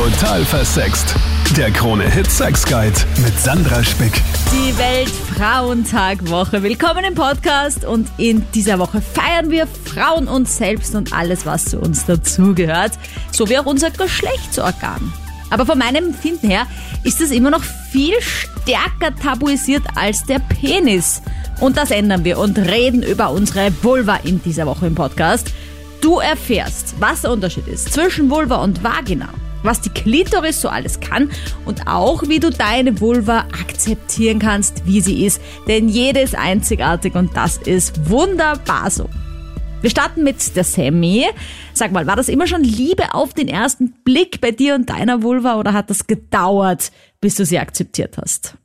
Total versext. Der Krone Hit Sex Guide mit Sandra Spick. Die Weltfrauentag-Woche. Willkommen im Podcast und in dieser Woche feiern wir Frauen uns selbst und alles, was zu uns dazugehört, sowie auch unser Geschlechtsorgan. Aber von meinem Empfinden her ist es immer noch viel stärker tabuisiert als der Penis. Und das ändern wir und reden über unsere Vulva in dieser Woche im Podcast. Du erfährst, was der Unterschied ist zwischen Vulva und Vagina, was die Klitoris so alles kann und auch, wie du deine Vulva akzeptieren kannst, wie sie ist. Denn jede ist einzigartig und das ist wunderbar so. Wir starten mit der Sammy. Sag mal, war das immer schon Liebe auf den ersten Blick bei dir und deiner Vulva oder hat das gedauert, bis du sie akzeptiert hast?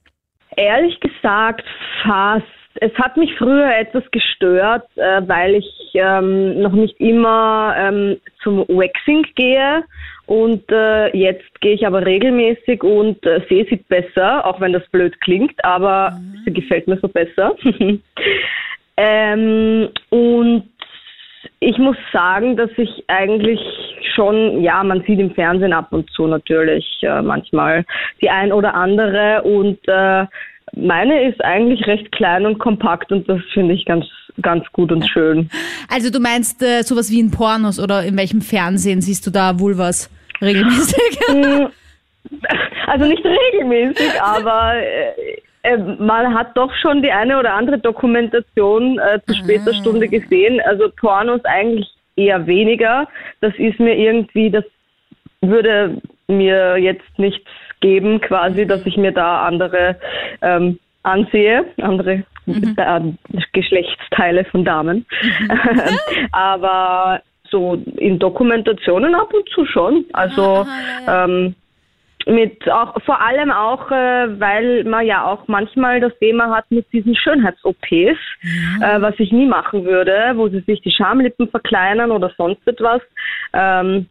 Ehrlich gesagt, fast. Es hat mich früher etwas gestört, äh, weil ich ähm, noch nicht immer ähm, zum Waxing gehe und äh, jetzt gehe ich aber regelmäßig und äh, sehe sie besser, auch wenn das blöd klingt, aber sie gefällt mir so besser. ähm, und ich muss sagen, dass ich eigentlich schon, ja, man sieht im Fernsehen ab und zu natürlich äh, manchmal die ein oder andere und äh, meine ist eigentlich recht klein und kompakt und das finde ich ganz, ganz gut und schön. Also du meinst äh, sowas wie in Pornos oder in welchem Fernsehen siehst du da Vulvas regelmäßig? Mm, Also nicht regelmäßig, aber äh, äh, man hat doch schon die eine oder andere Dokumentation äh, zu später Stunde gesehen. Also Pornos eigentlich eher weniger. Das ist mir irgendwie, das würde mir jetzt nichts geben, quasi, dass ich mir da andere ähm, ansehe, andere äh, Geschlechtsteile von Damen. Aber so in Dokumentationen ab und zu schon. Also ähm, mit auch vor allem auch, äh, weil man ja auch manchmal das Thema hat mit diesen Schönheits-OPs, äh, was ich nie machen würde, wo sie sich die Schamlippen verkleinern oder sonst etwas. Ähm,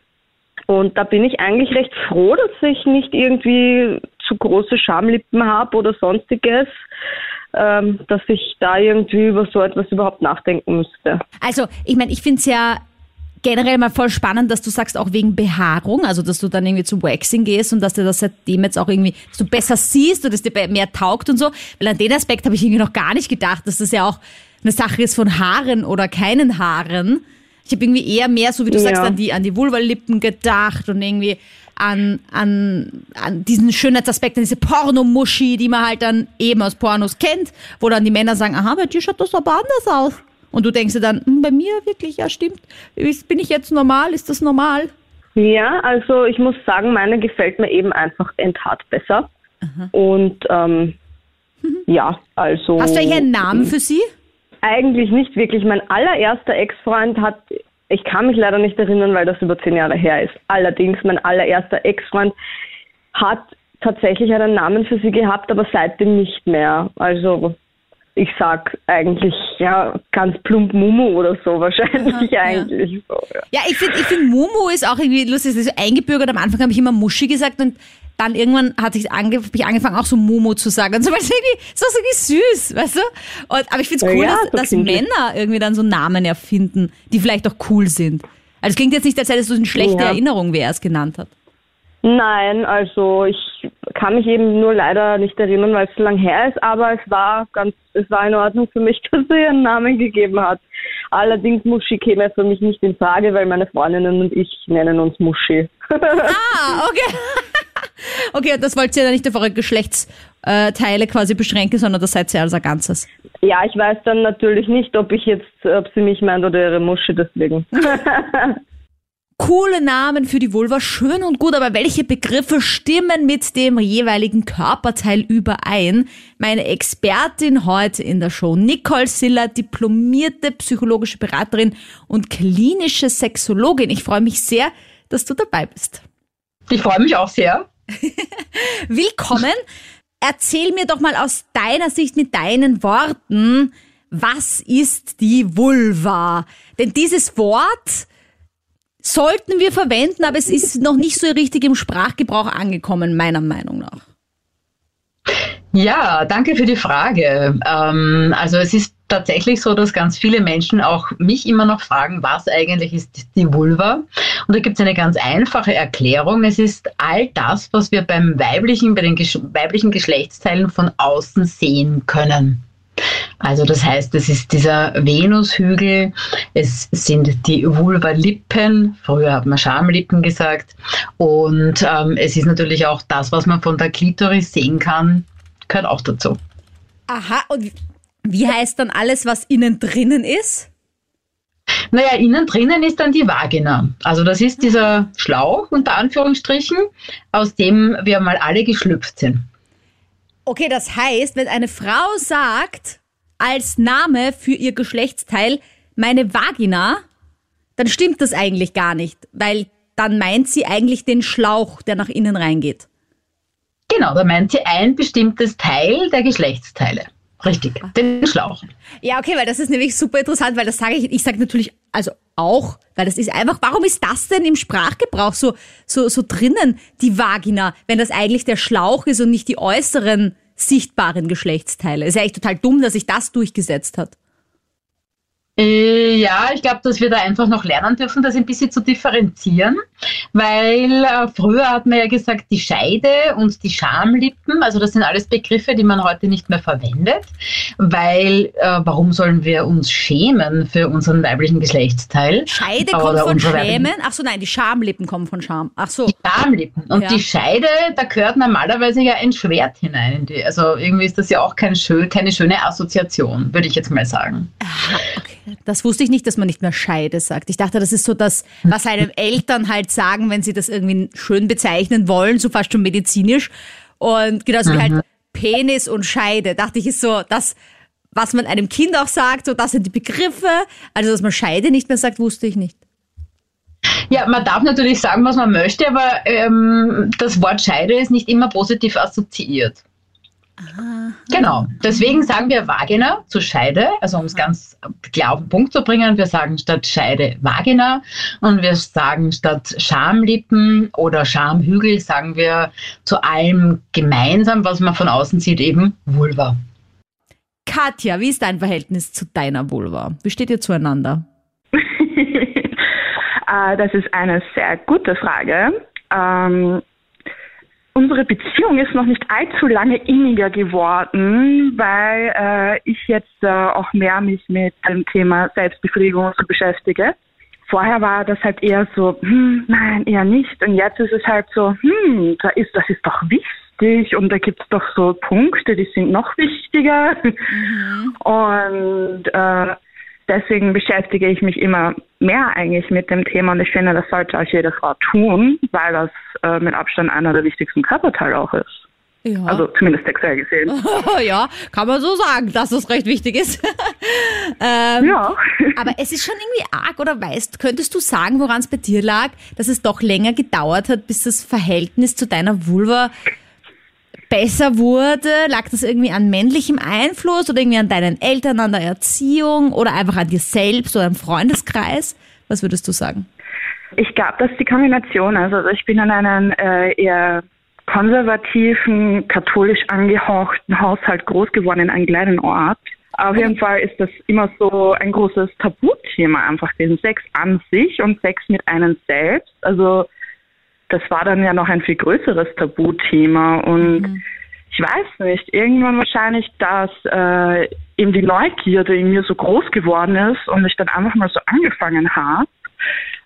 und da bin ich eigentlich recht froh, dass ich nicht irgendwie zu große Schamlippen habe oder sonstiges, ähm, dass ich da irgendwie über so etwas überhaupt nachdenken müsste. Also, ich meine, ich finde es ja generell mal voll spannend, dass du sagst, auch wegen Behaarung, also dass du dann irgendwie zum Waxing gehst und dass dir das seitdem jetzt auch irgendwie, dass du besser siehst und es dir mehr taugt und so. Weil an den Aspekt habe ich irgendwie noch gar nicht gedacht, dass das ja auch eine Sache ist von Haaren oder keinen Haaren. Ich habe irgendwie eher mehr, so wie du Ja. sagst, an die, an die Vulvalippen gedacht und irgendwie an, an, an diesen Schönheitsaspekt, an diese Pornomuschi, die man halt dann eben aus Pornos kennt, wo dann die Männer sagen, aha, bei dir schaut das aber anders aus. Und du denkst dir dann, hm, bei mir wirklich, ja stimmt, bin ich jetzt normal, ist das normal? Ja, also ich muss sagen, meine gefällt mir eben einfach enthaart besser. Und ähm, ja, also. Hast du eigentlich einen Namen für sie? Eigentlich nicht wirklich. Mein allererster Ex-Freund hat, ich kann mich leider nicht erinnern, weil das über zehn Jahre her ist. Allerdings, mein allererster Ex-Freund hat tatsächlich einen Namen für sie gehabt, aber seitdem nicht mehr. Also ich sag eigentlich ja ganz plump Mumu oder so wahrscheinlich ja. eigentlich so. Ja. Ja, ich finde, ich find Mumu ist auch irgendwie lustig, das ist so eingebürgert. Am Anfang habe ich immer Muschi gesagt und dann irgendwann hat ich, ange, hab ich angefangen auch so Mumu zu sagen. Und so, weil es irgendwie, so irgendwie süß, weißt du? Und, aber ich finde es Ja, cool, ja, dass, dass. Männer irgendwie dann so Namen erfinden, die vielleicht auch cool sind. Also es klingt jetzt nicht, als hättest du eine schlechte Ja. Erinnerung, wer es genannt hat. Nein, also ich kann mich eben nur leider nicht erinnern, weil es so lang her ist, aber es war ganz, es war in Ordnung für mich, dass sie ihren Namen gegeben hat. Allerdings Muschi käme für mich nicht in Frage, weil meine Freundinnen und ich nennen uns Muschi. Ah, okay. okay, das wollt ihr ja nicht auf eure Geschlechtsteile quasi beschränken, sondern das seid ihr als ein Ganzes. ja, ich weiß dann natürlich nicht, ob ich jetzt, ob sie mich meint oder ihre Muschi deswegen. Coole Namen für die Vulva, schön und gut, aber welche Begriffe stimmen mit dem jeweiligen Körperteil überein? Meine Expertin heute in der Show, Nicole Siller, diplomierte psychologische Beraterin und klinische Sexologin. Ich freue mich sehr, dass du dabei bist. Ich freue mich auch sehr. Willkommen. Erzähl mir doch mal aus deiner Sicht mit deinen Worten, was ist die Vulva? Denn dieses Wort sollten wir verwenden, aber es ist noch nicht so richtig im Sprachgebrauch angekommen, meiner Meinung nach. Ja, danke für die Frage. Ähm, also es ist tatsächlich so, dass ganz viele Menschen auch mich immer noch fragen, was eigentlich ist die Vulva? Und da gibt es eine ganz einfache Erklärung. Es ist all das, was wir beim weiblichen, bei den weiblichen Geschlechtsteilen von außen sehen können. Also das heißt, es ist dieser Venushügel, es sind die Vulva-Lippen, früher hat man Schamlippen gesagt, und ähm, es ist natürlich auch das, was man von der Klitoris sehen kann, gehört auch dazu. Aha, und wie heißt dann alles, was innen drinnen ist? Naja, innen drinnen ist dann die Vagina. Also das ist dieser Schlauch unter Anführungsstrichen, aus dem wir mal alle geschlüpft sind. Okay, das heißt, wenn eine Frau sagt als Name für ihr Geschlechtsteil meine Vagina, dann stimmt das eigentlich gar nicht, weil dann meint sie eigentlich den Schlauch, der nach innen reingeht. Genau, da meint sie ein bestimmtes Teil der Geschlechtsteile. Richtig, den Schlauch. Ja, okay, weil das ist nämlich super interessant, weil das sage ich, ich sage natürlich, also auch, weil das ist einfach, warum ist das denn im Sprachgebrauch so, so, so drinnen, die Vagina, wenn das eigentlich der Schlauch ist und nicht die äußeren sichtbaren Geschlechtsteile? Ist ja echt total dumm, dass sich das durchgesetzt hat. Äh, ja, ich glaube, dass wir da einfach noch lernen dürfen, das ein bisschen zu differenzieren, weil äh, früher hat man ja gesagt, die Scheide und die Schamlippen, also das sind alles Begriffe, die man heute nicht mehr verwendet, weil äh, warum sollen wir uns schämen für unseren weiblichen Geschlechtsteil? Scheide kommt von Schämen? Ach so, nein, die Schamlippen kommen von Scham. Ach so. Die Schamlippen. Und ja. die Scheide, da gehört normalerweise ja ein Schwert hinein. Die, also irgendwie ist das ja auch kein schön, keine schöne Assoziation, würde ich jetzt mal sagen. Aha, okay. Das wusste ich nicht, dass man nicht mehr Scheide sagt. Ich dachte, das ist so das, was einem Eltern halt sagen, wenn sie das irgendwie schön bezeichnen wollen, so fast schon medizinisch. Und genauso mhm. wie halt mhm. Penis und Scheide, dachte ich, ist so das, was man einem Kind auch sagt, so das sind die Begriffe. Also, dass man Scheide nicht mehr sagt, wusste ich nicht. Ja, man darf natürlich sagen, was man möchte, aber ähm, das Wort Scheide ist nicht immer positiv assoziiert. Aha. Genau, deswegen sagen wir Vagina zu Scheide, also um es ganz klar auf den Punkt zu bringen, wir sagen statt Scheide Vagina und wir sagen statt Schamlippen oder Schamhügel, sagen wir zu allem gemeinsam, was man von außen sieht, eben Vulva. Katja, wie ist dein Verhältnis zu deiner Vulva? Wie steht ihr zueinander? Äh, das ist eine sehr gute Frage. Ähm, Unsere Beziehung ist noch nicht allzu lange inniger geworden, weil äh, ich jetzt äh, auch mehr mich mit dem Thema Selbstbefriedigung so beschäftige. Vorher war das halt eher so, hm, nein, eher nicht. Und jetzt ist es halt so, hm, da ist, das ist doch wichtig und da gibt es doch so Punkte, die sind noch wichtiger. Mhm. Und äh, deswegen beschäftige ich mich immer mehr eigentlich mit dem Thema und ich finde, das sollte auch jede Frau tun, weil das äh, mit Abstand einer der wichtigsten Körperteile auch ist. Ja. Also zumindest sexuell gesehen. ja, kann man so sagen, dass das recht wichtig ist. ähm, ja. aber es ist schon irgendwie arg, oder weißt, könntest du sagen, woran es bei dir lag, dass es doch länger gedauert hat, bis das Verhältnis zu deiner Vulva besser wurde? Lag das irgendwie an männlichem Einfluss oder irgendwie an deinen Eltern, an der Erziehung oder einfach an dir selbst oder am Freundeskreis? Was würdest du sagen? Ich glaube, das ist die Kombination. Also ich bin in einem äh, eher konservativen, katholisch angehauchten Haushalt groß geworden in einem kleinen Ort. Auf jeden Fall ist das immer so ein großes Tabuthema, einfach den Sex an sich und Sex mit einem selbst. Also das war dann ja noch ein viel größeres Tabuthema und mhm. ich weiß nicht, irgendwann wahrscheinlich, dass äh, eben die Neugierde in mir so groß geworden ist und ich dann einfach mal so angefangen habe.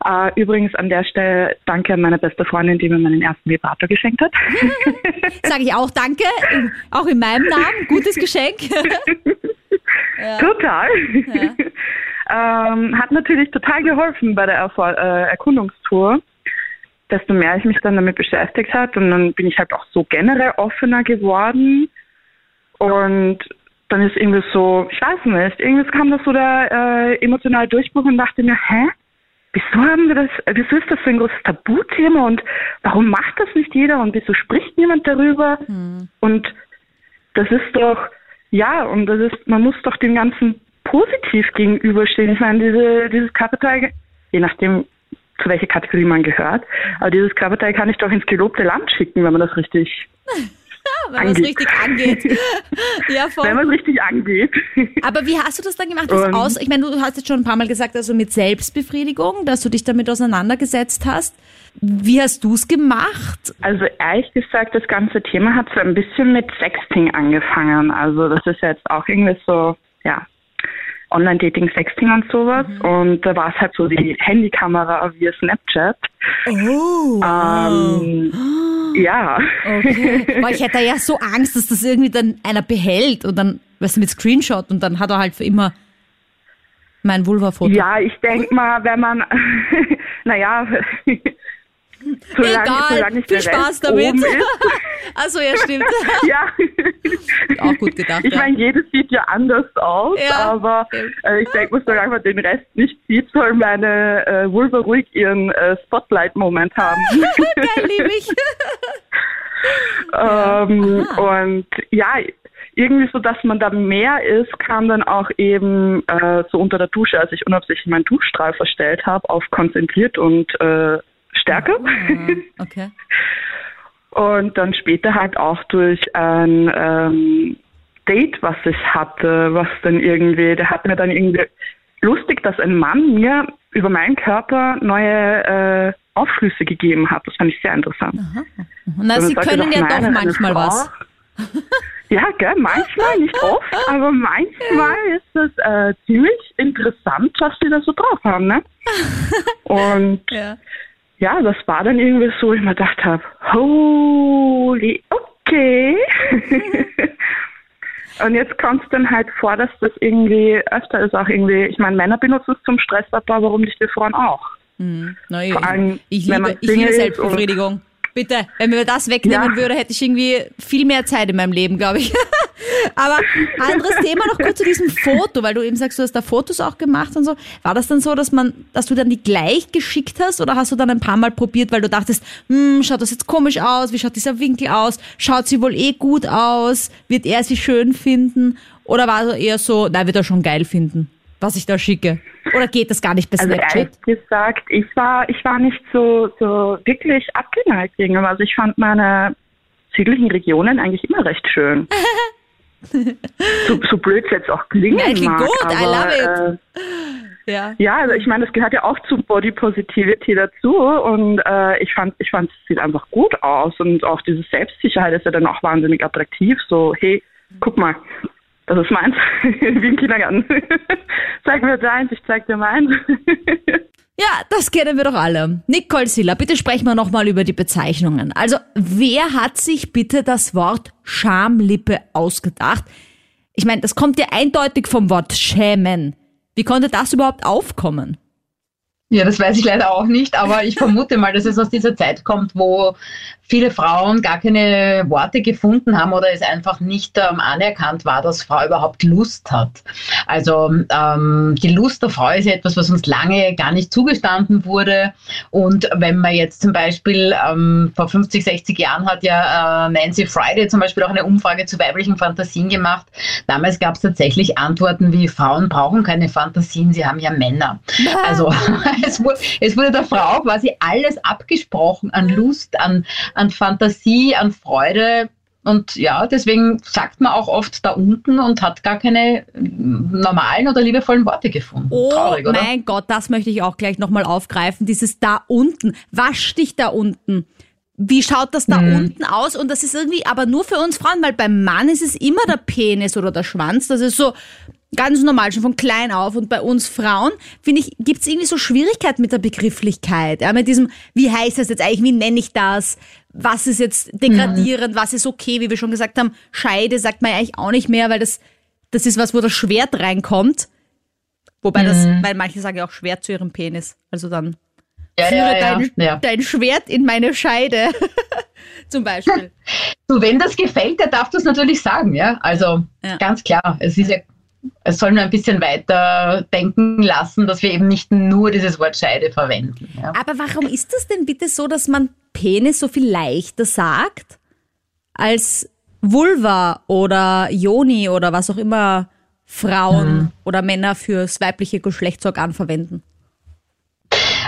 Äh, übrigens an der Stelle danke an meine beste Freundin, die mir meinen ersten Vibrator geschenkt hat. Sage ich auch danke, auch in meinem Namen, gutes Geschenk. ja. Total. Ja. Ähm, hat natürlich total geholfen bei der Erfor äh, Erkundungstour desto mehr ich mich dann damit beschäftigt habe und dann bin ich halt auch so generell offener geworden und dann ist irgendwie so, ich weiß nicht, irgendwie kam das so der äh, emotionale Durchbruch und dachte mir, hä? Wieso haben wir das, wieso ist das so ein großes Tabuthema und warum macht das nicht jeder und wieso spricht niemand darüber? Mhm. Und das ist doch, ja, und das ist, man muss doch dem Ganzen positiv gegenüberstehen. Ich meine, diese, dieses Körperteil, je nachdem, zu welcher Kategorie man gehört. Aber dieses Körperteil kann ich doch ins gelobte Land schicken, wenn man das richtig Wenn man es Angeht. richtig angeht. ja, voll. Wenn man es richtig angeht. Aber wie hast du das dann gemacht? Und- aus, ich meine, du hast jetzt schon ein paar Mal gesagt, also mit Selbstbefriedigung, dass du dich damit auseinandergesetzt hast. Wie hast du es gemacht? Also ehrlich gesagt, das ganze Thema hat so ein bisschen mit Sexting angefangen. Also das ist jetzt auch irgendwie so, ja, Online-Dating, Sexting und sowas. Und da war es halt so die Handykamera via Snapchat. Oh. Ähm, ja. Okay. Boah, ich hätte ja so Angst, dass das irgendwie dann einer behält und dann, weißt du, mit Screenshot und dann hat er halt für immer mein Vulva-Foto. Ja, ich denke mal, wenn man, naja, solange, Egal, solange viel Spaß damit. Also ja, stimmt. ja. Auch gut gedacht. Ich ja. meine, jedes sieht ja anders aus, Ja, aber äh, ich denke solange man den Rest nicht sieht, soll meine äh, Vulva ruhig ihren äh, Spotlight-Moment haben. Geil, liebe ich. ähm, und ja, irgendwie so, dass man da mehr ist, kam dann auch eben äh, so unter der Dusche, als ich unabsichtlich meinen Duschstrahl verstellt habe, auf konzentriert und äh, Stärke. Ah, okay. Und dann später halt auch durch ein ähm, Date, was ich hatte, was dann irgendwie, der hat mir dann irgendwie lustig, dass ein Mann mir über meinen Körper neue äh, Aufschlüsse gegeben hat. Das fand ich sehr interessant. Na, Dann sie können ja doch manchmal was. Ja, gell, manchmal, nicht oft, aber manchmal ist es äh, ziemlich interessant, was die da so drauf haben, ne? Und Ja. Ja, das war dann irgendwie so, ich mir gedacht habe, holy, okay. Und jetzt kommt es dann halt vor, dass das irgendwie öfter ist, auch irgendwie, ich meine, Männer benutzen es zum Stressabbau, warum nicht wir Frauen auch? Hm. Na, ich, Vor allem, ich liebe, ich liebe Selbstbefriedigung. Bitte, wenn mir das wegnehmen Ja. würde, hätte ich irgendwie viel mehr Zeit in meinem Leben, glaube ich. Aber anderes Thema noch kurz zu diesem Foto, weil du eben sagst, du hast da Fotos auch gemacht und so. War das dann so, dass man, dass du dann die gleich geschickt hast oder hast du dann ein paar Mal probiert, weil du dachtest, hm, schaut das jetzt komisch aus? Wie schaut dieser Winkel aus? Schaut sie wohl eh gut aus? Wird er sie schön finden? Oder war es eher so, na, wird er schon geil finden, was ich da schicke? Oder geht das gar nicht bei Also Snapchat? ehrlich gesagt, ich war, ich war nicht so, so wirklich abgeneigt gegenüber. Also ich fand meine südlichen Regionen eigentlich immer recht schön. so, so blöd es jetzt auch klingen Ja, klingt mag. gut, I aber, love Äh, Ja. ja, also ich meine, das gehört ja auch zu Body Positivity dazu und äh, ich fand, ich fand, es sieht einfach gut aus und auch diese Selbstsicherheit ist ja dann auch wahnsinnig attraktiv. So, hey, guck mal, das ist meins, wie im Kindergarten. zeig mir deins, ich zeig dir meins. Ja, das kennen wir doch alle. Nicole Silla, bitte sprechen wir nochmal über die Bezeichnungen. Also, wer hat sich bitte das Wort Schamlippe ausgedacht? Ich meine, das kommt ja eindeutig vom Wort schämen. Wie konnte das überhaupt aufkommen? Ja, das weiß ich leider auch nicht, aber ich vermute mal, dass es aus dieser Zeit kommt, wo viele Frauen gar keine Worte gefunden haben oder es einfach nicht ähm, anerkannt war, dass Frau überhaupt Lust hat. Also ähm, die Lust der Frau ist ja etwas, was uns lange gar nicht zugestanden wurde. Und wenn man jetzt zum Beispiel ähm, vor 50, 60 Jahren hat ja äh, Nancy Friday zum Beispiel auch eine Umfrage zu weiblichen Fantasien gemacht. Damals gab es tatsächlich Antworten wie Frauen brauchen keine Fantasien, sie haben ja Männer. Also es wurde, es wurde der Frau quasi alles abgesprochen an Lust, an, an Fantasie, an Freude. Und ja, deswegen sagt man auch oft da unten und hat gar keine mm, normalen oder liebevollen Worte gefunden. Oh Traurig, oder? mein Gott, das möchte ich auch gleich nochmal aufgreifen. Dieses da unten. Wasch dich da unten. Wie schaut das da unten aus? Und das ist irgendwie aber nur für uns Frauen, weil beim Mann ist es immer der Penis oder der Schwanz. Das ist so ganz normal, schon von klein auf. Und bei uns Frauen, finde ich, gibt es irgendwie so Schwierigkeiten mit der Begrifflichkeit. Ja, mit diesem, wie heißt das jetzt eigentlich, wie nenne ich das? Was ist jetzt degradierend, was ist okay, wie wir schon gesagt haben. Scheide sagt man ja eigentlich auch nicht mehr, weil das, das ist was, wo das Schwert reinkommt. Wobei das, weil manche sagen ja auch Schwert zu ihrem Penis. Also dann Ja, führe ja, ja, dein, ja. dein Schwert in meine Scheide. Zum Beispiel. Du, wenn das gefällt, der darf das natürlich sagen, ja. Also ganz klar, es ist ja, es soll nur ein bisschen weiter denken lassen, dass wir eben nicht nur dieses Wort Scheide verwenden. Ja. Aber warum ist das denn bitte so, dass man Penis so viel leichter sagt als Vulva oder Joni oder was auch immer Frauen oder Männer fürs weibliche Geschlechtsorgan verwenden?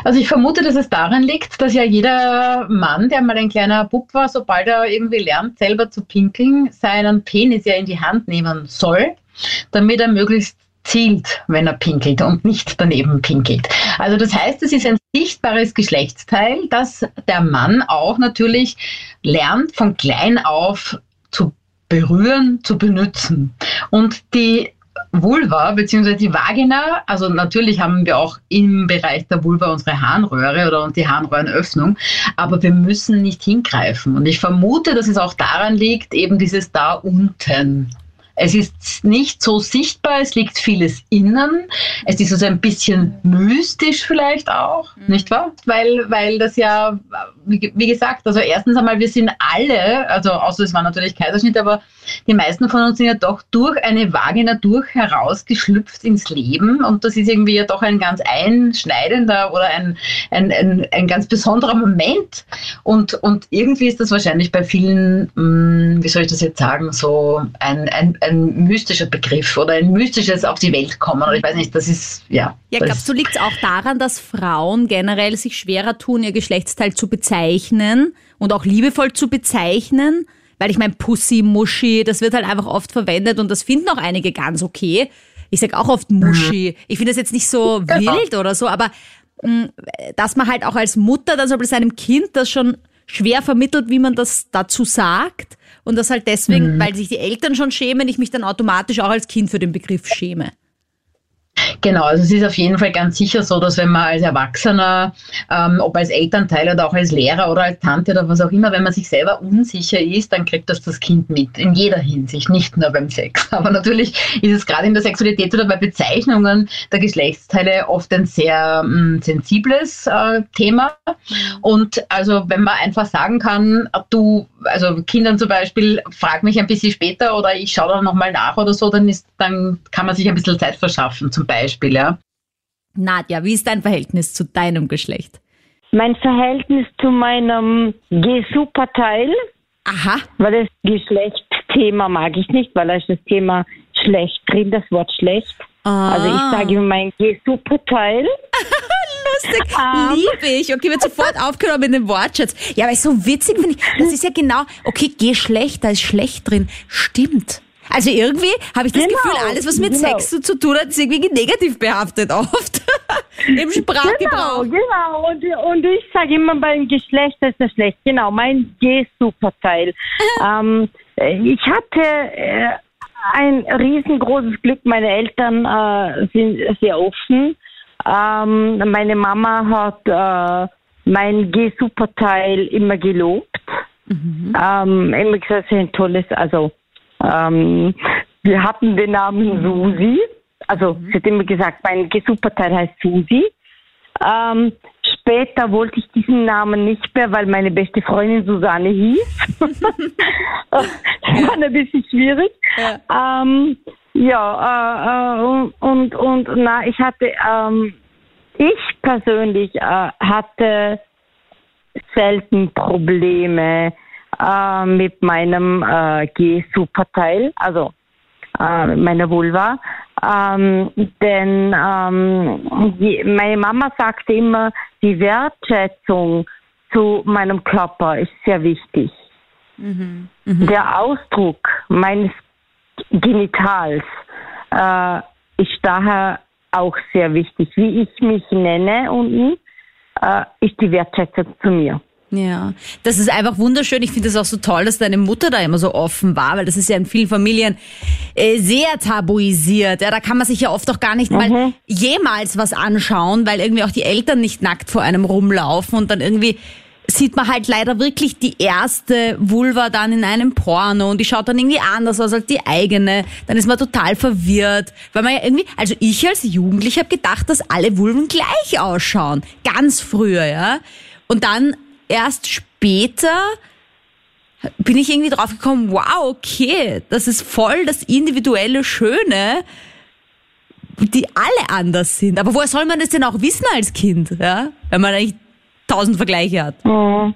Also ich vermute, dass es daran liegt, dass ja jeder Mann, der mal ein kleiner Bub war, sobald er irgendwie lernt, selber zu pinkeln, seinen Penis ja in die Hand nehmen soll, damit er möglichst zielt, wenn er pinkelt und nicht daneben pinkelt. Also das heißt, es ist ein sichtbares Geschlechtsteil, das der Mann auch natürlich lernt, von klein auf zu berühren, zu benutzen. Und die Vulva bzw. die Vagina, also natürlich haben wir auch im Bereich der Vulva unsere Harnröhre oder die Harnröhrenöffnung, aber wir müssen nicht hingreifen. Und ich vermute, dass es auch daran liegt, eben dieses da unten. Es ist nicht so sichtbar, es liegt vieles innen. Es ist also ein bisschen mystisch vielleicht auch, mhm. nicht wahr? Weil, weil das ja, wie, wie, gesagt, also erstens einmal, wir sind alle, also außer es war natürlich Kaiserschnitt, aber die meisten von uns sind ja doch durch eine Vagina durch herausgeschlüpft ins Leben und das ist irgendwie ja doch ein ganz einschneidender oder ein, ein, ein, ein ganz besonderer Moment und, und irgendwie ist das wahrscheinlich bei vielen, mh, hm, wie soll ich das jetzt sagen, so ein, ein, ein ein mystischer Begriff oder ein mystisches auf die Welt kommen. Oder ich weiß nicht, das ist, ja. Ja, glaubst du, liegt es auch daran, dass Frauen generell sich schwerer tun, ihr Geschlechtsteil zu bezeichnen und auch liebevoll zu bezeichnen? Weil ich meine, Pussy, Muschi, das wird halt einfach oft verwendet und das finden auch einige ganz okay. Ich sage auch oft Muschi. Ich finde das jetzt nicht so genau. wild oder so, aber mh, mm, dass man halt auch als Mutter dann so seinem Kind das schon schwer vermittelt, wie man das dazu sagt und das halt deswegen, mhm. weil sich die Eltern schon schämen, ich mich dann automatisch auch als Kind für den Begriff schäme. Genau, also es ist auf jeden Fall ganz sicher so, dass wenn man als Erwachsener, ähm, ob als Elternteil oder auch als Lehrer oder als Tante oder was auch immer, wenn man sich selber unsicher ist, dann kriegt das das Kind mit, in jeder Hinsicht, nicht nur beim Sex. Aber natürlich ist es gerade in der Sexualität oder bei Bezeichnungen der Geschlechtsteile oft ein sehr ähm, sensibles äh, Thema. Und also wenn man einfach sagen kann, du, also Kindern zum Beispiel, frag mich ein bisschen später oder ich schaue da nochmal nach oder so, dann ist, dann kann man sich ein bisschen Zeit verschaffen zum Beispiel, ja. Nadja, wie ist dein Verhältnis zu deinem Geschlecht? Mein Verhältnis zu meinem G-Superteil. Aha. Weil das Geschlechtsthema mag ich nicht, weil da ist das Thema schlecht drin, das Wort schlecht. Ah. Also ich sage immer mein G-Superteil. Lustig, um. liebe ich. Okay, wird sofort aufgenommen in den Wortschatz. Ja, aber ist so witzig, finde ich. Das ist ja genau, okay, Geschlecht, da ist schlecht drin. Stimmt. Also irgendwie habe ich das genau, Gefühl, alles, was mit genau. Sex zu tun hat, ist irgendwie negativ behaftet oft. Im Sprachgebrauch. Genau, genau. Und, und ich sage immer beim Geschlecht ist das schlecht. Genau, mein G-Superteil. ähm, ich hatte äh, ein riesengroßes Glück. Meine Eltern äh, sind sehr offen. Ähm, meine Mama hat äh, mein G-Superteil immer gelobt. Mhm. Ähm, immer gesagt, es ist ein tolles, also ähm, wir hatten den Namen Susi. Also mhm. sie hat immer gesagt, mein Superteil heißt Susi. Ähm, später wollte ich diesen Namen nicht mehr, weil meine beste Freundin Susanne hieß. das war ein bisschen schwierig. Ja, ähm, ja äh, äh, und, und na, ich hatte, ähm, ich persönlich äh, hatte selten Probleme äh, mit meinem äh, G-Superteil, also äh, meiner Vulva. Ähm, denn ähm, die, meine Mama sagte immer, die Wertschätzung zu meinem Körper ist sehr wichtig. Mhm. Mhm. Der Ausdruck meines Genitals äh, ist daher auch sehr wichtig. Wie ich mich nenne unten, äh, ist die Wertschätzung zu mir. Ja, das ist einfach wunderschön. Ich finde es auch so toll, dass deine Mutter da immer so offen war, weil das ist ja in vielen Familien äh, sehr tabuisiert. Ja, da kann man sich ja oft auch gar nicht mhm. mal jemals was anschauen, weil irgendwie auch die Eltern nicht nackt vor einem rumlaufen und dann irgendwie sieht man halt leider wirklich die erste Vulva dann in einem Porno und die schaut dann irgendwie anders aus als die eigene. Dann ist man total verwirrt, weil man ja irgendwie, also ich als Jugendliche habe gedacht, dass alle Vulven gleich ausschauen, ganz früher, ja. Und dann erst später bin ich irgendwie drauf gekommen, wow, okay, das ist voll das individuelle Schöne, die alle anders sind. Aber woher soll man das denn auch wissen als Kind, ja? Wenn man eigentlich tausend Vergleiche hat. Oh.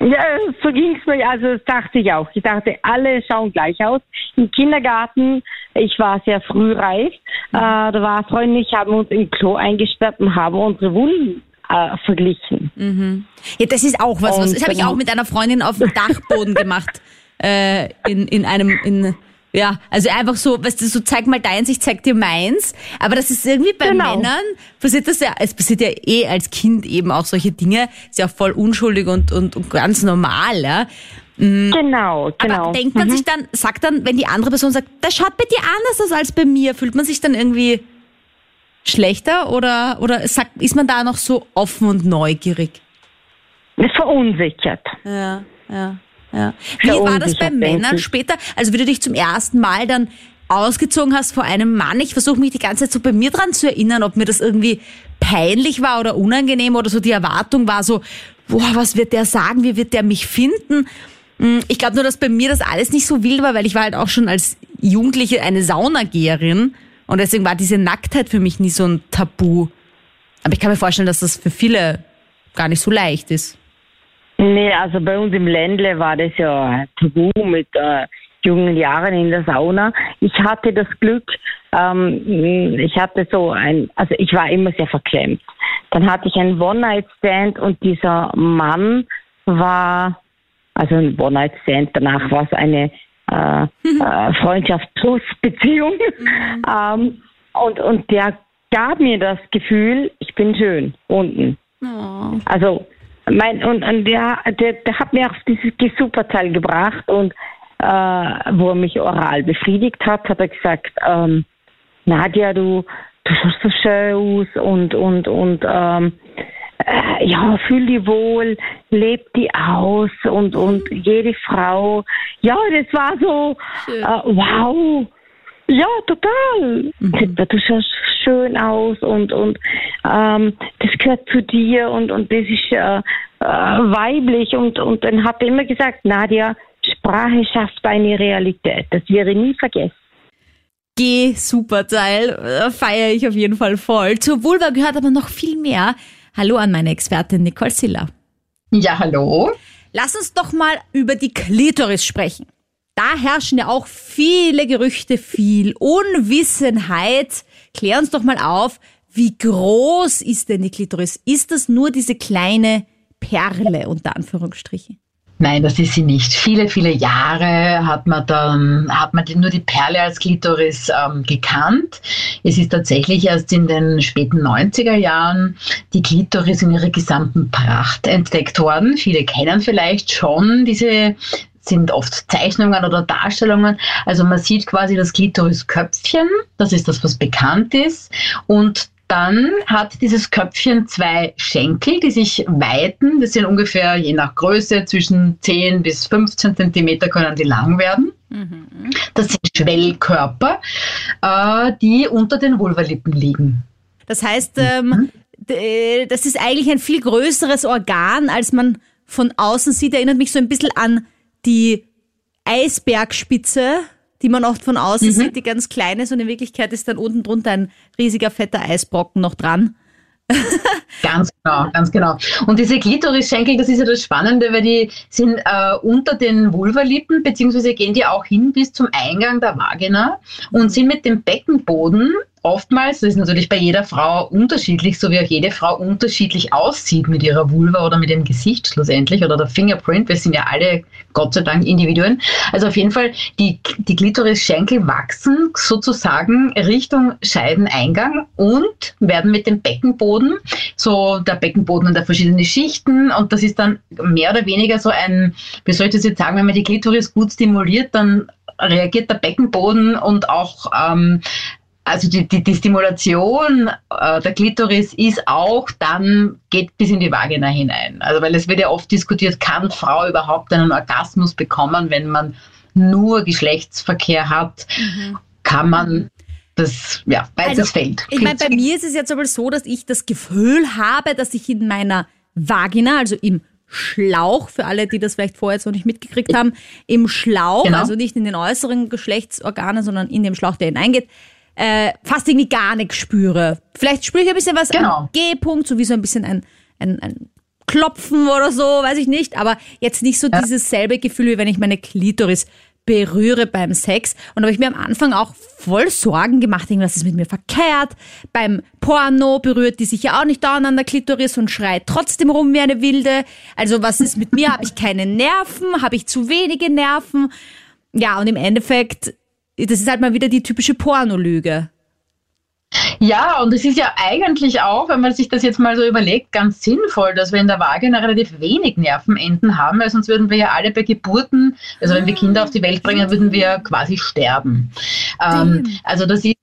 Ja, so ging es mir, also das dachte ich auch. Ich dachte, alle schauen gleich aus. Im Kindergarten, ich war sehr früh reif, mhm. äh, da war Freunde, ich haben uns im Klo eingesperrt und haben unsere Wunden äh, verglichen. Ja, das ist auch was. was das habe ich genau. auch mit einer Freundin auf dem Dachboden gemacht. Äh, in, in einem, in, ja, also einfach so, weißt du, so zeig mal deins, ich zeig dir meins. Aber das ist irgendwie bei Genau. Männern passiert das ja, es passiert ja eh als Kind eben auch solche Dinge, ist ja auch voll unschuldig und, und, und ganz normal, ja. Genau, genau. Aber denkt man sich dann, sagt dann, wenn die andere Person sagt, das schaut bei dir anders aus als bei mir, fühlt man sich dann irgendwie schlechter oder, oder sagt, ist man da noch so offen und neugierig? Verunsichert. Ja, ja, ja. Wie war das bei Männern später? Also wie du dich zum ersten Mal dann ausgezogen hast vor einem Mann. Ich versuche mich die ganze Zeit so bei mir dran zu erinnern, ob mir das irgendwie peinlich war oder unangenehm oder so die Erwartung war so, boah, was wird der sagen? Wie wird der mich finden? Hm, Ich glaube nur, dass bei mir das alles nicht so wild war, weil ich war halt auch schon als Jugendliche eine Saunageherin und deswegen war diese Nacktheit für mich nie so ein Tabu. Aber ich kann mir vorstellen, dass das für viele gar nicht so leicht ist. Nee, also bei uns im Ländle war das ja tabu mit äh, jungen Jahren in der Sauna. Ich hatte das Glück, ähm, ich hatte so ein, also ich war immer sehr verklemmt. Dann hatte ich einen One-Night-Stand und dieser Mann war, also ein One-Night-Stand, danach war es eine äh, äh, Freundschaft plus Beziehung. ähm, und, und der gab mir das Gefühl, ich bin schön unten. Also mein und, und der, der, der hat mir auf dieses Superteil gebracht und äh, wo er mich oral befriedigt hat, hat er gesagt, ähm, Nadja, du, du schaust so schön aus und und und ähm, äh, ja, fühl dich wohl, leb die aus und und jede Frau, ja, das war so, äh, wow, ja, total. Du schaust schön aus und und ähm, das gehört zu dir und und das ist äh, äh, weiblich und und dann hat er immer gesagt, Nadja, Sprache schafft eine Realität. Das wäre nie vergessen. Geh Superteil, äh, feiere ich auf jeden Fall voll. Zur Vulva gehört aber noch viel mehr. Hallo an meine Expertin Nicole Siller. Ja, hallo. Lass uns doch mal über die Klitoris sprechen. Da herrschen ja auch viele Gerüchte, viel Unwissenheit. Klär uns doch mal auf, wie groß ist denn die Klitoris? Ist das nur diese kleine Perle unter Anführungsstrichen? Nein, das ist sie nicht. Viele, viele Jahre hat man dann, hat man nur die Perle als Klitoris ähm, gekannt. Es ist tatsächlich erst in den späten 90er Jahren die Klitoris in ihrer gesamten Pracht entdeckt worden. Viele kennen vielleicht schon diese sind oft Zeichnungen oder Darstellungen. Also man sieht quasi das Klitorisköpfchen, das ist das, was bekannt ist. Und dann hat dieses Köpfchen zwei Schenkel, die sich weiten. Das sind ungefähr je nach Größe zwischen 10 bis 15 Zentimeter können die lang werden. Das sind Schwellkörper, äh, die unter den Vulvalippen liegen. Das heißt, ähm, d- das ist eigentlich ein viel größeres Organ, als man von außen sieht. Erinnert mich so ein bisschen an die Eisbergspitze, die man oft von außen sieht, die ganz klein ist und in Wirklichkeit ist dann unten drunter ein riesiger fetter Eisbrocken noch dran. Ganz genau, ganz genau. Und diese Klitorisschenkel, das ist ja das Spannende, weil die sind äh, unter den Vulvalippen, beziehungsweise gehen die auch hin bis zum Eingang der Vagina und sind mit dem Beckenboden oftmals, das ist natürlich bei jeder Frau unterschiedlich, so wie auch jede Frau unterschiedlich aussieht mit ihrer Vulva oder mit dem Gesicht schlussendlich oder der Fingerprint. Wir sind ja alle Gott sei Dank Individuen. Also auf jeden Fall, die, die Klitorisschenkel wachsen sozusagen Richtung Scheideneingang und werden mit dem Beckenboden, so der Beckenboden und der verschiedene Schichten und das ist dann mehr oder weniger so ein, wie soll ich das jetzt sagen, wenn man die Klitoris gut stimuliert, dann reagiert der Beckenboden und auch ähm, also die, die, die Stimulation äh, der Klitoris ist auch dann, geht bis in die Vagina hinein. Also weil es wird ja oft diskutiert, kann Frau überhaupt einen Orgasmus bekommen, wenn man nur Geschlechtsverkehr hat? Kann man das, ja, weites Also, Feld. Ich meine, bei mir ist es jetzt aber so, dass ich das Gefühl habe, dass ich in meiner Vagina, also im Schlauch, für alle, die das vielleicht vorher jetzt noch nicht mitgekriegt haben, im Schlauch, Genau. also nicht in den äußeren Geschlechtsorganen, sondern in dem Schlauch, der hineingeht, äh, fast irgendwie gar nichts spüre. Vielleicht spüre ich ein bisschen was Genau. am G-Punkt, so wie so ein bisschen ein, ein, ein Klopfen oder so, weiß ich nicht, aber jetzt nicht so dieses selbe Gefühl, wie wenn ich meine Klitoris berühre beim Sex. Und da habe ich mir am Anfang auch voll Sorgen gemacht, irgendwas ist mit mir verkehrt. Beim Porno berührt die sich ja auch nicht dauernd an der Klitoris und schreit trotzdem rum wie eine Wilde. Also was ist mit mir? Habe ich keine Nerven? Habe ich zu wenige Nerven? Ja, und im Endeffekt, das ist halt mal wieder die typische Pornolüge. Ja, und es ist ja eigentlich auch, wenn man sich das jetzt mal so überlegt, ganz sinnvoll, dass wir in der Vagina relativ wenig Nervenenden haben, weil sonst würden wir ja alle bei Geburten, also wenn wir Kinder auf die Welt bringen, würden wir quasi sterben. Ähm, also das ist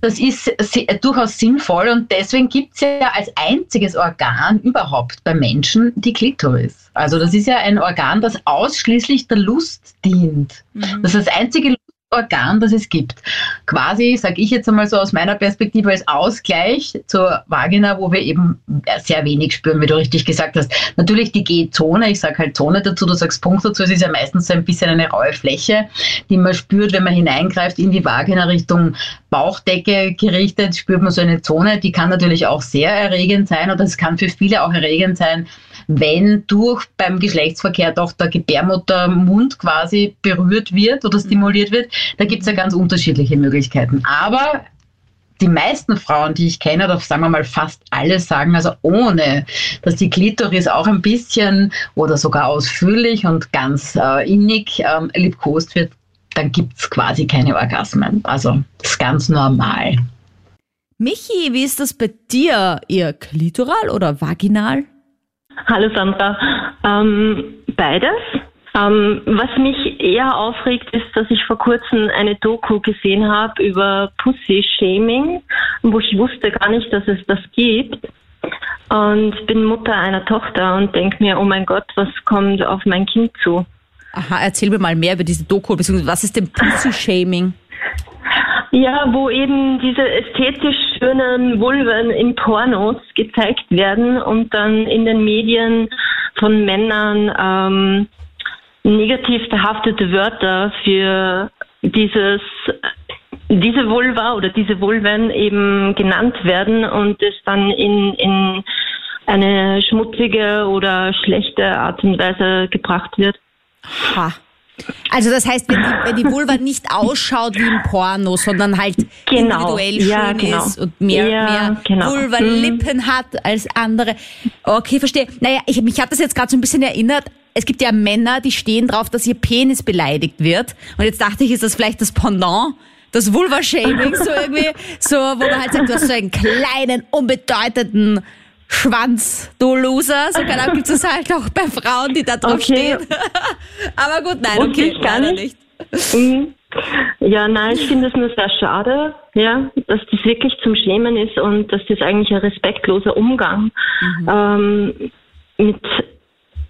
das ist durchaus sinnvoll und deswegen gibt es ja als einziges Organ überhaupt bei Menschen die Klitoris. Also das ist ja ein Organ, das ausschließlich der Lust dient. Mhm. Das ist das einzige Organ, das es gibt. Quasi, sage ich jetzt einmal so aus meiner Perspektive, als Ausgleich zur Vagina, wo wir eben sehr wenig spüren, wie du richtig gesagt hast. Natürlich die G-Zone, ich sage halt Zone dazu, du sagst Punkt dazu, es ist ja meistens so ein bisschen eine raue Fläche, die man spürt, wenn man hineingreift in die Vagina Richtung Bauchdecke gerichtet, spürt man so eine Zone, die kann natürlich auch sehr erregend sein oder es kann für viele auch erregend sein, wenn durch beim Geschlechtsverkehr doch der Gebärmuttermund quasi berührt wird oder stimuliert wird. Da gibt es ja ganz unterschiedliche Möglichkeiten. Aber die meisten Frauen, die ich kenne, oder sagen wir mal fast alle, sagen also ohne, dass die Klitoris auch ein bisschen oder sogar ausführlich und ganz äh, innig ähm, liebkost wird, dann gibt es quasi keine Orgasmen. Also das ist ganz normal. Michi, wie ist das bei dir? Ihr klitoral oder vaginal? Hallo Sandra. Ähm, beides. Ähm, was mich eher aufregt, ist, dass ich vor kurzem eine Doku gesehen habe über Pussy-Shaming, wo ich wusste gar nicht, dass es das gibt. Und bin Mutter einer Tochter und denke mir, oh mein Gott, was kommt auf mein Kind zu? Aha, erzähl mir mal mehr über diese Doku, beziehungsweise was ist denn Pussy-Shaming? Ja, wo eben diese ästhetisch schönen Vulven in Pornos gezeigt werden und dann in den Medien von Männern ähm, negativ behaftete Wörter für dieses diese Vulva oder diese Vulven eben genannt werden und es dann in, in eine schmutzige oder schlechte Art und Weise gebracht wird. Ha. Also das heißt, wenn die, wenn die Vulva nicht ausschaut wie im Porno, sondern halt genau. individuell ja, schön genau. ist und mehr, ja, mehr genau. Vulva-Lippen mhm. hat als andere. Okay, verstehe. Naja, ich, mich hat das jetzt gerade so ein bisschen erinnert. Es gibt ja Männer, die stehen drauf, dass ihr Penis beleidigt wird. Und jetzt dachte ich, ist das vielleicht das Pendant das Vulva-Shaming, so irgendwie, so, wo man halt sagt, du hast so einen kleinen, unbedeutenden Schwanz, du Loser. So genau gibt es halt auch bei Frauen, die da drauf okay. stehen. Aber gut, nein, Und okay, gar nicht. nicht. Mhm. Ja, nein, ich finde es nur sehr schade, ja, dass das wirklich zum Schämen ist und dass das eigentlich ein respektloser Umgang mhm. ähm, mit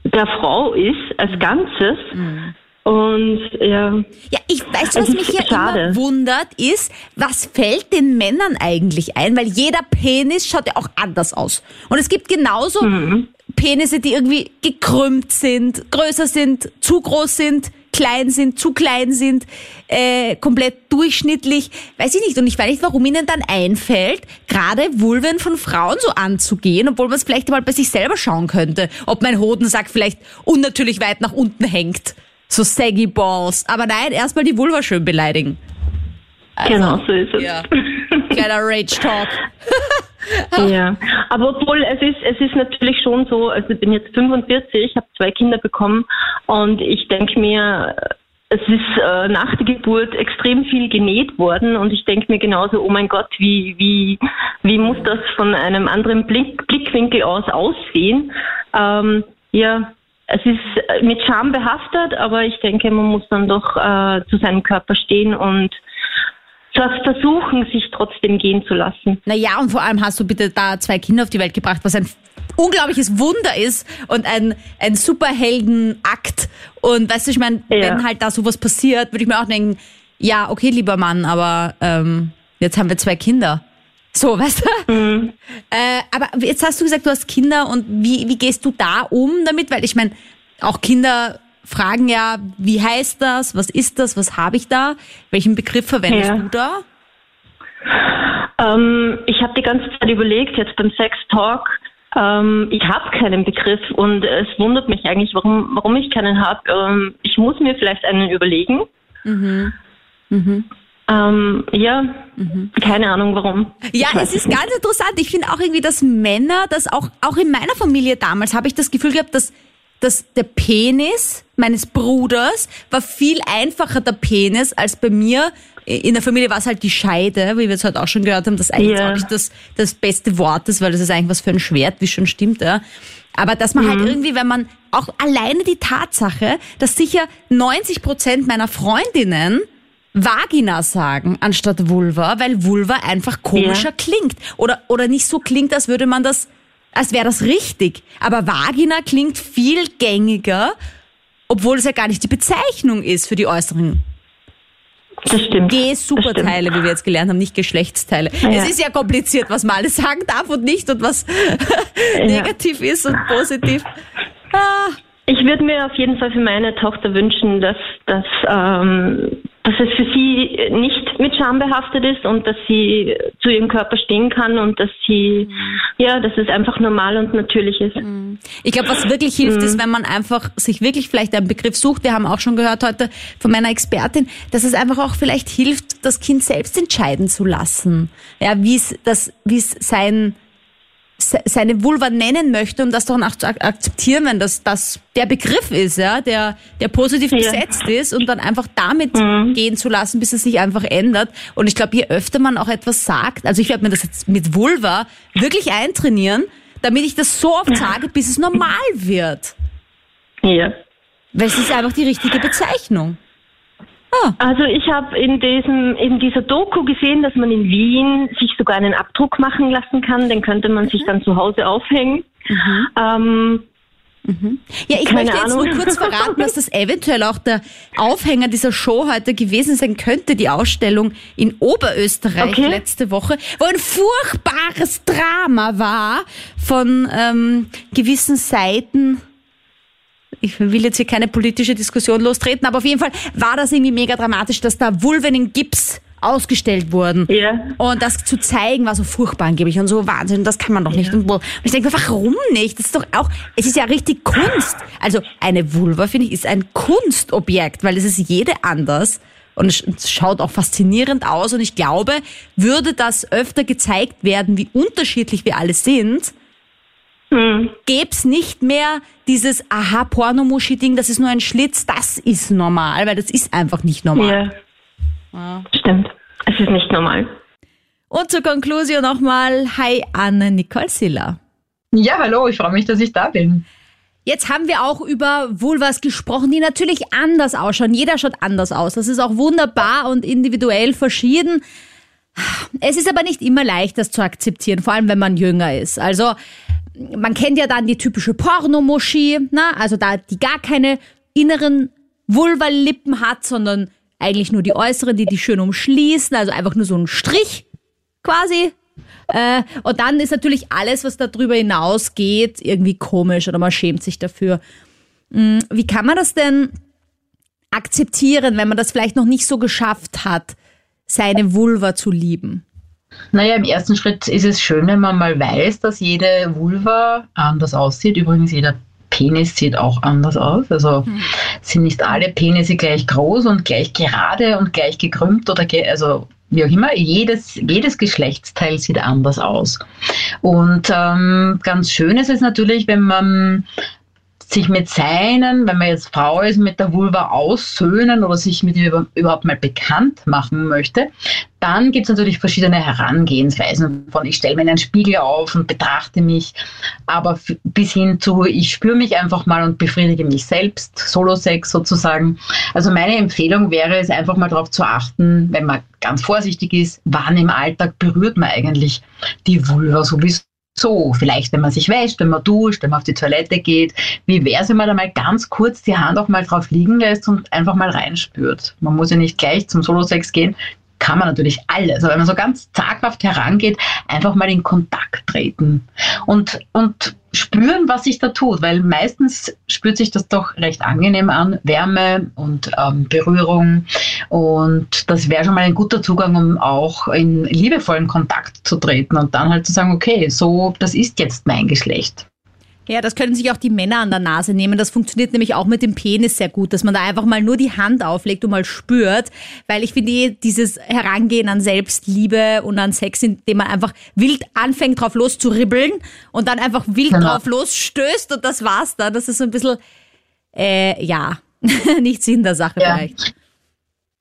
der Frau ist als Ganzes. Mhm. Und ja. Ja, ich weiß, was mich ja schade. immer wundert, ist, was fällt den Männern eigentlich ein? Weil jeder Penis schaut ja auch anders aus. Und es gibt genauso mhm. Penisse, die irgendwie gekrümmt sind, größer sind, zu groß sind, klein sind, zu klein sind, äh, komplett durchschnittlich. Weiß ich nicht. Und ich weiß nicht, warum ihnen dann einfällt, gerade Vulven von Frauen so anzugehen, obwohl man es vielleicht mal bei sich selber schauen könnte. Ob mein Hodensack vielleicht unnatürlich weit nach unten hängt so saggy Balls. Aber nein, erstmal die Vulva schön beleidigen. Also, genau, so ist es. Ja. Kleiner Rage Talk. ja, aber obwohl es ist, es ist natürlich schon so, also ich bin jetzt 45, habe zwei Kinder bekommen und ich denke mir, es ist äh, nach der Geburt extrem viel genäht worden und ich denke mir genauso, oh mein Gott, wie, wie, wie muss das von einem anderen Blick, Blickwinkel aus aussehen? Ähm, ja, es ist äh, mit Scham behaftet, aber ich denke, man muss dann doch äh, zu seinem Körper stehen und versuchen, sich trotzdem gehen zu lassen. Naja, und vor allem hast du bitte da zwei Kinder auf die Welt gebracht, was ein unglaubliches Wunder ist und ein, ein Superheldenakt. Und weißt du, ich meine, ja. wenn halt da sowas passiert, würde ich mir auch denken, ja, okay, lieber Mann, aber ähm, jetzt haben wir zwei Kinder. So, weißt du? Mhm. Äh, aber jetzt hast du gesagt, du hast Kinder und wie, wie gehst du da um damit? Weil ich meine, auch Kinder fragen ja, wie heißt das, was ist das, was habe ich da? Welchen Begriff verwendest ja. du da? Ähm, ich habe die ganze Zeit überlegt, jetzt beim Sex Talk, ähm, ich habe keinen Begriff und es wundert mich eigentlich, warum, warum ich keinen habe. Ähm, ich muss mir vielleicht einen überlegen. Mhm. Mhm. Ähm, ja, mhm. keine Ahnung warum. Ja, es ist ganz interessant. Ich finde auch irgendwie, dass Männer, das auch, auch in meiner Familie damals habe ich das Gefühl gehabt, dass, dass der Penis meines Bruders war viel einfacher der Penis als bei mir. In der Familie war es halt die Scheide, wie wir es heute auch schon gehört haben, das eigentlich yeah. auch nicht das, das beste Wort ist, weil das ist eigentlich was für ein Schwert, wie schon stimmt, ja. Aber dass man halt mhm. halt irgendwie, wenn man auch alleine die Tatsache, dass sicher 90 Prozent meiner Freundinnen Vagina sagen anstatt Vulva, weil Vulva einfach komischer ja. klingt. Oder, oder nicht so klingt, als würde man das, als wäre das richtig. Aber Vagina klingt viel gängiger, obwohl es ja gar nicht die Bezeichnung ist für die äußeren das stimmt. G-Superteile, wie wir jetzt gelernt haben, nicht Geschlechtsteile. Ja. Es ist ja kompliziert, was man alles sagen darf und nicht und was ja. negativ ist und positiv. Ah. Ich würde mir auf jeden Fall für meine Tochter wünschen, dass, dass ähm, dass es für sie nicht mit Scham behaftet ist und dass sie zu ihrem Körper stehen kann und dass sie, mhm. ja, dass es einfach normal und natürlich ist. Mhm. Ich glaube, was wirklich hilft, mhm. ist, wenn man einfach sich wirklich vielleicht einen Begriff sucht. Wir haben auch schon gehört heute von meiner Expertin, dass es einfach auch vielleicht hilft, das Kind selbst entscheiden zu lassen. Ja, wie es, das, wie es sein, seine Vulva nennen möchte und das doch auch zu akzeptieren, wenn das, das der Begriff ist, ja, der, der positiv ja. besetzt ist und dann einfach damit mhm. gehen zu lassen, bis es sich einfach ändert. Und ich glaube, je öfter man auch etwas sagt, also ich werde mir das jetzt mit Vulva wirklich eintrainieren, damit ich das so oft sage, bis es normal wird. Ja. Weil es ist einfach die richtige Bezeichnung. Ah. Also ich habe in diesem in dieser Doku gesehen, dass man in Wien sich sogar einen Abdruck machen lassen kann. Den könnte man sich dann zu Hause aufhängen. Mhm. Ähm, mhm. Ja, ich möchte jetzt Ahnung. nur kurz verraten, dass das eventuell auch der Aufhänger dieser Show heute gewesen sein könnte, die Ausstellung in Oberösterreich okay. letzte Woche, wo ein furchtbares Drama war von ähm, gewissen Seiten ich will jetzt hier keine politische Diskussion lostreten, aber auf jeden Fall war das irgendwie mega dramatisch, dass da Vulven in Gips ausgestellt wurden. Ja. Und das zu zeigen war so furchtbar angeblich und so Wahnsinn, das kann man doch nicht. Ja. Und ich denke, warum nicht? Das ist doch auch, es ist ja richtig Kunst. Also eine Vulva, finde ich, ist ein Kunstobjekt, weil es ist jede anders und es schaut auch faszinierend aus und ich glaube, würde das öfter gezeigt werden, wie unterschiedlich wir alle sind, hm. gäbe es nicht mehr dieses aha pornomuschi ding das ist nur ein Schlitz, das ist normal, weil das ist einfach nicht normal. Ja. ja. Stimmt. Es ist nicht normal. Und zur Konklusion nochmal, hi Anne Nicole Siller. Ja, hallo, ich freue mich, dass ich da bin. Jetzt haben wir auch über Vulvas gesprochen, die natürlich anders ausschauen. Jeder schaut anders aus. Das ist auch wunderbar und individuell verschieden. Es ist aber nicht immer leicht, das zu akzeptieren, vor allem wenn man jünger ist. Also man kennt ja dann die typische Pornomuschi, ne? also da die gar keine inneren Vulvalippen hat, sondern eigentlich nur die äußeren, die die schön umschließen, also einfach nur so ein Strich quasi. Äh, und dann ist natürlich alles, was darüber hinausgeht, irgendwie komisch oder man schämt sich dafür. Hm, wie kann man das denn akzeptieren, wenn man das vielleicht noch nicht so geschafft hat, seine Vulva zu lieben? Naja, im ersten Schritt ist es schön, wenn man mal weiß, dass jede Vulva anders aussieht. Übrigens, jeder Penis sieht auch anders aus. Also hm. sind nicht alle Penisse gleich groß und gleich gerade und gleich gekrümmt oder ge also wie auch immer. Jedes, jedes Geschlechtsteil sieht anders aus. Und ähm, ganz schön ist es natürlich, wenn man sich mit seinen, wenn man jetzt Frau ist, mit der Vulva aussöhnen oder sich mit ihr überhaupt mal bekannt machen möchte, dann gibt es natürlich verschiedene Herangehensweisen von ich stelle mir einen Spiegel auf und betrachte mich, aber bis hin zu ich spüre mich einfach mal und befriedige mich selbst, Solo-Sex sozusagen. Also meine Empfehlung wäre es einfach mal darauf zu achten, wenn man ganz vorsichtig ist, wann im Alltag berührt man eigentlich die Vulva sowieso so, vielleicht wenn man sich wäscht, wenn man duscht, wenn man auf die Toilette geht, wie wäre es, wenn man da mal ganz kurz die Hand auch mal drauf liegen lässt und einfach mal reinspürt. Man muss ja nicht gleich zum Solo-Sex gehen, kann man natürlich alles. Aber wenn man so ganz zaghaft herangeht, einfach mal in Kontakt treten und, und spüren, was sich da tut, weil meistens spürt sich das doch recht angenehm an, Wärme und ähm, Berührung und das wäre schon mal ein guter Zugang, um auch in liebevollen Kontakt zu treten und dann halt zu sagen, okay, so, das ist jetzt mein Geschlecht. Ja, das können sich auch die Männer an der Nase nehmen. Das funktioniert nämlich auch mit dem Penis sehr gut, dass man da einfach mal nur die Hand auflegt und mal spürt. Weil ich finde, eh, dieses Herangehen an Selbstliebe und an Sex, indem man einfach wild anfängt, drauf loszuribbeln und dann einfach wild Genau. drauf losstößt und das war's dann. Das ist so ein bisschen, äh, ja, nicht Sinn der Sache Ja. vielleicht.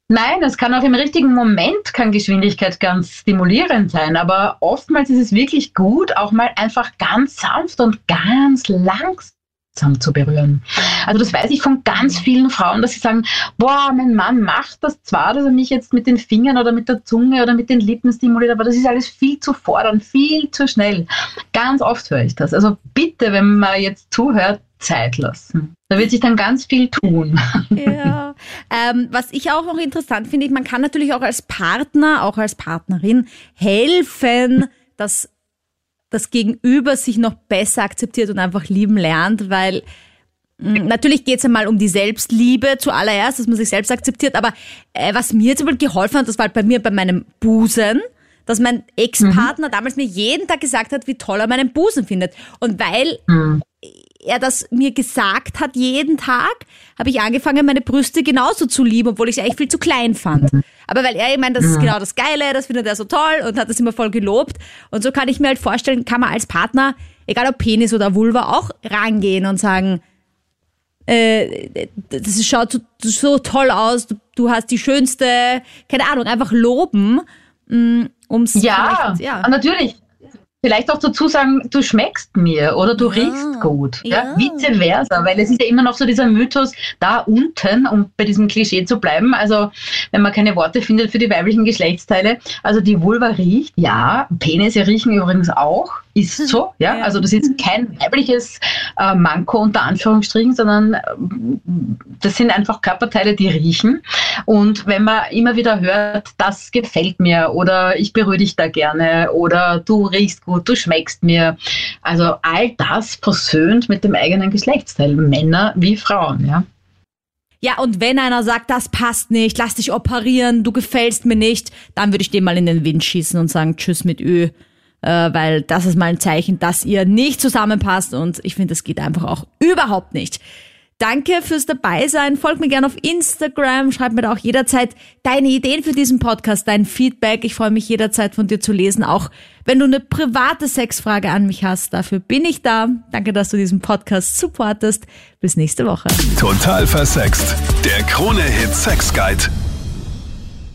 Nein, es kann auch im richtigen Moment kann Geschwindigkeit ganz stimulierend sein, aber oftmals ist es wirklich gut, auch mal einfach ganz sanft und ganz langsam zu berühren. Also das weiß ich von ganz vielen Frauen, dass sie sagen, boah, mein Mann macht das zwar, dass er mich jetzt mit den Fingern oder mit der Zunge oder mit den Lippen stimuliert, aber das ist alles viel zu fordernd, viel zu schnell. Ganz oft höre ich das. Also bitte, wenn man jetzt zuhört, Zeit lassen. Da wird sich dann ganz viel tun. Ja. ähm, was ich auch noch interessant finde, man kann natürlich auch als Partner, auch als Partnerin helfen, dass das Gegenüber sich noch besser akzeptiert und einfach lieben lernt, weil mh, natürlich geht es einmal um die Selbstliebe zuallererst, dass man sich selbst akzeptiert, aber äh, was mir zum Beispiel geholfen hat, das war halt bei mir bei meinem Busen, dass mein Ex-Partner damals mir jeden Tag gesagt hat, wie toll er meinen Busen findet. Und weil er das mir gesagt hat jeden Tag, habe ich angefangen, meine Brüste genauso zu lieben, obwohl ich sie eigentlich viel zu klein fand. Aber weil er, ich meine, das ist genau das Geile, das findet er so toll und hat das immer voll gelobt. Und so kann ich mir halt vorstellen, kann man als Partner, egal ob Penis oder Vulva, auch rangehen und sagen, äh, das schaut so, so toll aus, du, du hast die schönste, keine Ahnung, einfach loben, mh, ums Ja, vielleicht- ja. natürlich. Vielleicht auch dazu sagen, du schmeckst mir oder du riechst gut. Ja. ja. Vice versa, weil es ist ja immer noch so dieser Mythos da unten, um bei diesem Klischee zu bleiben. Also, wenn man keine Worte findet für die weiblichen Geschlechtsteile. Also, die Vulva riecht, ja. Penisse riechen übrigens auch. Ist so, ja. Ja. Also, das ist kein weibliches äh, Manko unter Anführungsstrichen, sondern ähm, das sind einfach Körperteile, die riechen. Und wenn man immer wieder hört, das gefällt mir oder ich berühre dich da gerne oder du riechst gut, du schmeckst mir. Also all das versöhnt mit dem eigenen Geschlechtsteil, Männer wie Frauen, ja. Ja, und wenn einer sagt, das passt nicht, lass dich operieren, du gefällst mir nicht, dann würde ich dem mal in den Wind schießen und sagen, tschüss mit Ö, äh, weil das ist mal ein Zeichen, dass ihr nicht zusammenpasst und ich finde, das geht einfach auch überhaupt nicht. Danke fürs Dabeisein. Folgt mir gerne auf Instagram. Schreib mir da auch jederzeit deine Ideen für diesen Podcast, dein Feedback. Ich freue mich jederzeit von dir zu lesen. Auch wenn du eine private Sexfrage an mich hast. Dafür bin ich da. Danke, dass du diesen Podcast supportest. Bis nächste Woche. Total versext. Der Krone-Hit Sex Guide.